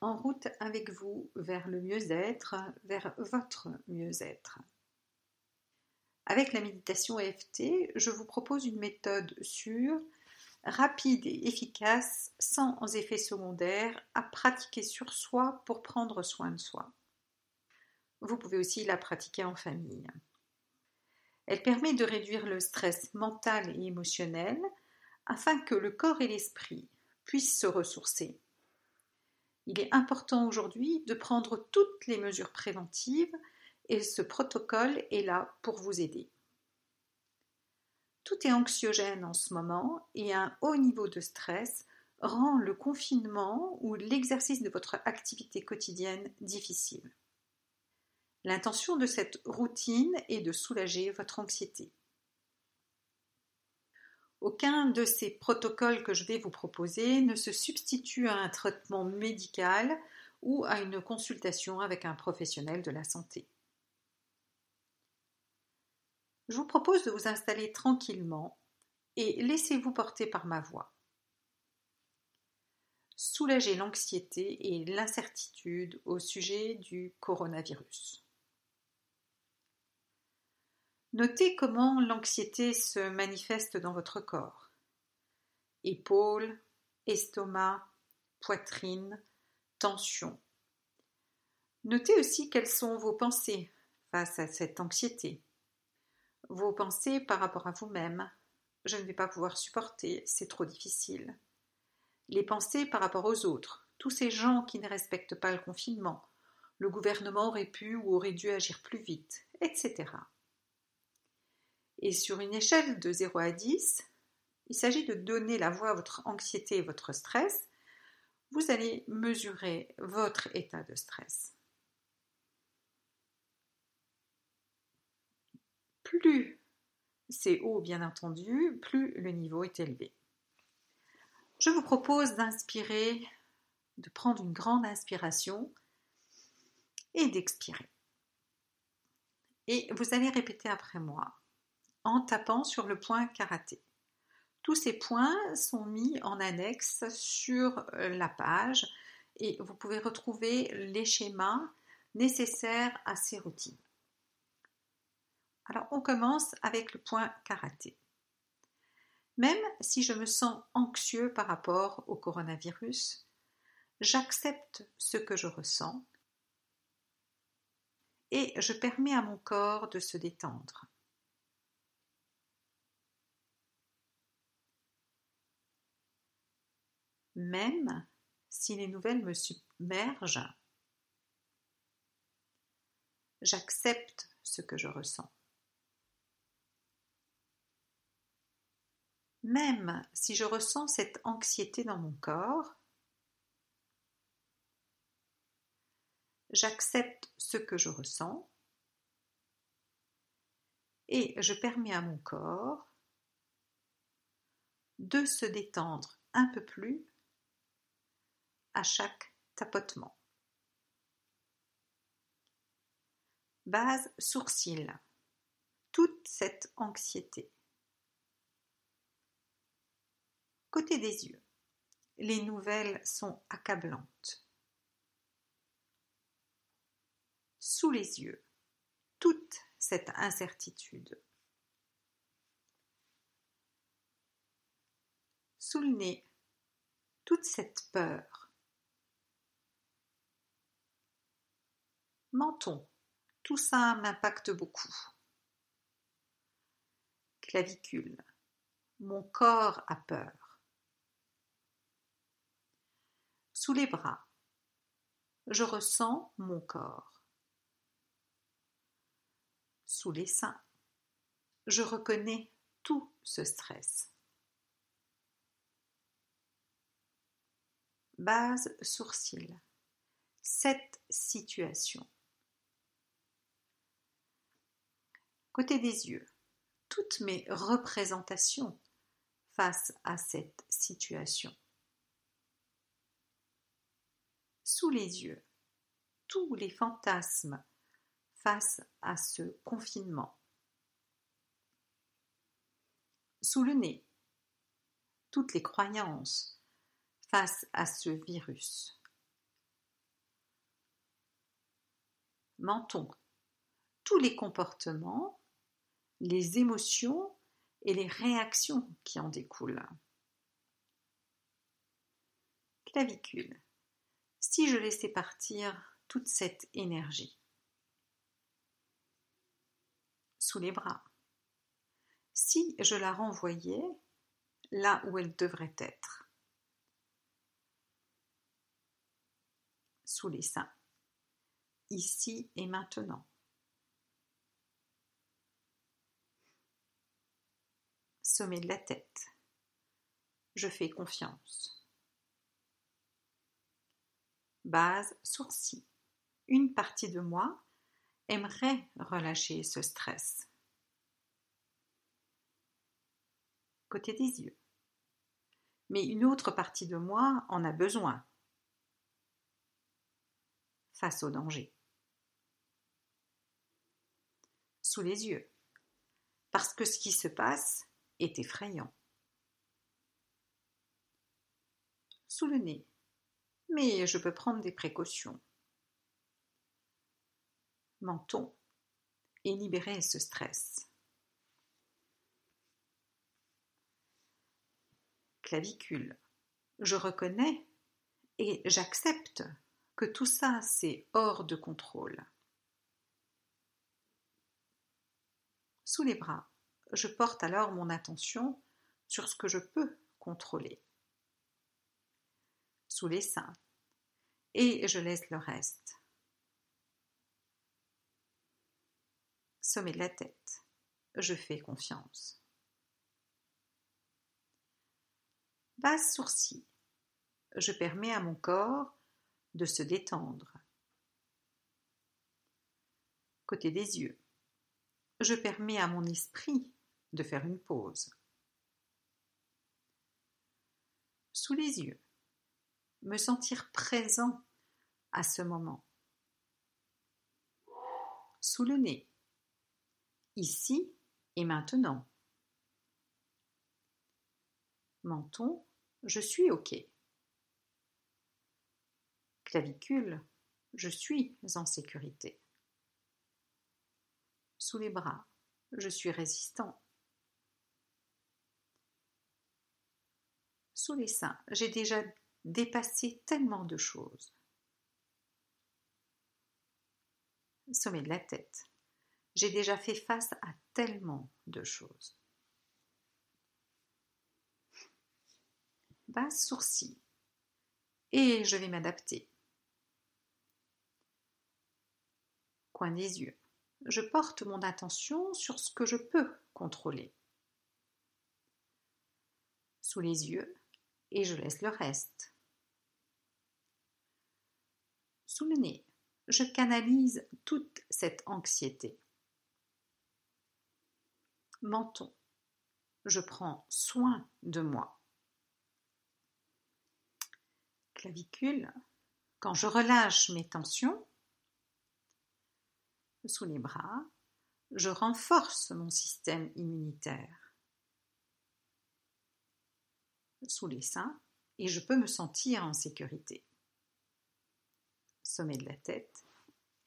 en route avec vous vers le mieux-être, vers votre mieux-être. Avec la méditation EFT, je vous propose une méthode sûre, rapide et efficace, sans effets secondaires, à pratiquer sur soi pour prendre soin de soi. Vous pouvez aussi la pratiquer en famille. Elle permet de réduire le stress mental et émotionnel afin que le corps et l'esprit puissent se ressourcer. Il est important aujourd'hui de prendre toutes les mesures préventives et ce protocole est là pour vous aider. Tout est anxiogène en ce moment et un haut niveau de stress rend le confinement ou l'exercice de votre activité quotidienne difficile. L'intention de cette routine est de soulager votre anxiété. Aucun de ces protocoles que je vais vous proposer ne se substitue à un traitement médical ou à une consultation avec un professionnel de la santé. Je vous propose de vous installer tranquillement et laissez-vous porter par ma voix. Soulagez l'anxiété et l'incertitude au sujet du coronavirus. Notez comment l'anxiété se manifeste dans votre corps. Épaules, estomac, poitrine, tension. Notez aussi quelles sont vos pensées face à cette anxiété. Vos pensées par rapport à vous-même. Je ne vais pas pouvoir supporter, c'est trop difficile. Les pensées par rapport aux autres, tous ces gens qui ne respectent pas le confinement. Le gouvernement aurait pu ou aurait dû agir plus vite, etc. Et sur une échelle de 0 à 10, il s'agit de donner la voix à votre anxiété et votre stress. Vous allez mesurer votre état de stress. Plus c'est haut, bien entendu, plus le niveau est élevé. Je vous propose d'inspirer, de prendre une grande inspiration et d'expirer. Et vous allez répéter après moi en tapant sur le point karaté. Tous ces points sont mis en annexe sur euh, la page et vous pouvez retrouver les schémas nécessaires à ces routines. Alors on commence avec le point karaté. Même si je me sens anxieux par rapport au coronavirus, j'accepte ce que je ressens et je permets à mon corps de se détendre. Même si les nouvelles me submergent, j'accepte ce que je ressens. Même si je ressens cette anxiété dans mon corps, j'accepte ce que je ressens et je permets à mon corps de se détendre un peu plus à chaque tapotement. Base sourcil. Toute cette anxiété. Côté des yeux. Les nouvelles sont accablantes. Sous les yeux. Toute cette incertitude. Sous le nez. Toute cette peur. Menton. Tout ça m'impacte beaucoup. Clavicule. Mon corps a peur. Sous les bras. Je ressens mon corps. Sous les seins. Je reconnais tout ce stress. Base sourcil. Cette situation. Côté des yeux, toutes mes représentations face à cette situation. Sous les yeux, tous les fantasmes face à ce confinement. Sous le nez, toutes les croyances face à ce virus. menton, tous les comportements, les émotions et les réactions qui en découlent. Clavicule. Si je laissais partir toute cette énergie sous les bras, si je la renvoyais là où elle devrait être, sous les seins, ici et maintenant. Sommet de la tête. Je fais confiance. Base, sourcil. Une partie de moi aimerait relâcher ce stress. Côté des yeux. Mais une autre partie de moi en a besoin face au danger. Sous les yeux, parce que ce qui se passe est effrayant. Sous le nez, mais je peux prendre des précautions. Menton, et libérer ce stress. Clavicule, je reconnais et j'accepte que tout ça, c'est hors de contrôle. Sous les bras, je porte alors mon attention sur ce que je peux contrôler. Sous les seins, et je laisse le reste. Sommet de la tête, je fais confiance. Base sourcil, je permets à mon corps de se détendre. Côté des yeux, je permets à mon esprit de faire une pause. Sous les yeux, me sentir présent à ce moment. Sous le nez, ici et maintenant. Menton, je suis OK clavicule, je suis en sécurité. Sous les bras, je suis résistant. Sous les seins, j'ai déjà dépassé tellement de choses. Sommet de la tête, j'ai déjà fait face à tellement de choses. Bas sourcil, et je vais m'adapter. coin des yeux. Je porte mon attention sur ce que je peux contrôler. Sous les yeux, et je laisse le reste. Sous le nez, je canalise toute cette anxiété. Menton, je prends soin de moi. Clavicule, quand je relâche mes tensions, sous les bras, je renforce mon système immunitaire. Sous les seins, et je peux me sentir en sécurité. Sommet de la tête,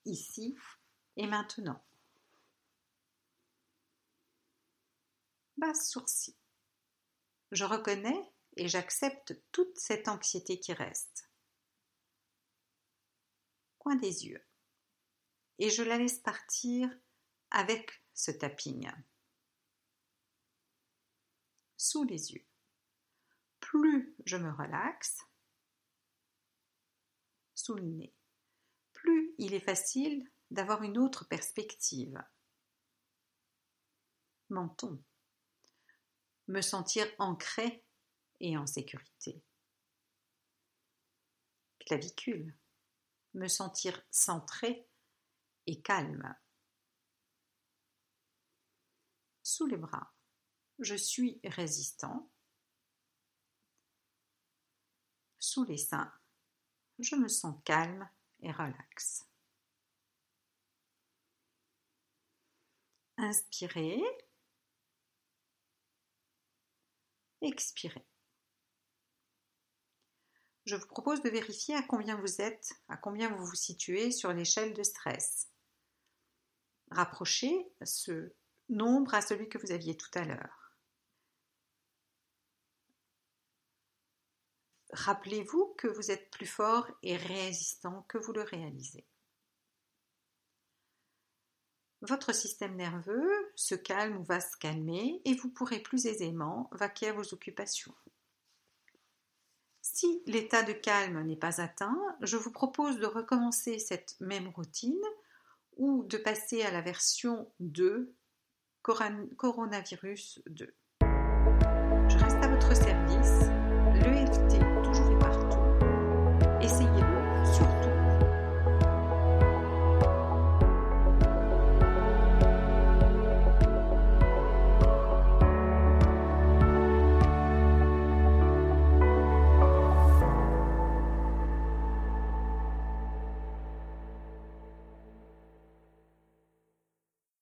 ici et maintenant. Basse sourcil. Je reconnais et j'accepte toute cette anxiété qui reste. Coin des yeux et je la laisse partir avec ce tapping. Sous les yeux. Plus je me relaxe, sous le nez, plus il est facile d'avoir une autre perspective. Menton. Me sentir ancré et en sécurité. Clavicule. Me sentir centré et calme. Sous les bras, je suis résistant. Sous les seins, je me sens calme et relax. Inspirez. Expirez. Je vous propose de vérifier à combien vous êtes, à combien vous vous situez sur l'échelle de stress. rapprocher ce nombre à celui que vous aviez tout à l'heure. Rappelez-vous que vous êtes plus fort et résistant que vous le réalisez. Votre système nerveux se calme ou va se calmer et vous pourrez plus aisément vaquer à vos occupations. Si l'état de calme n'est pas atteint, je vous propose de recommencer cette même routine ou de passer à la version 2, coronavirus 2. 이름을 표.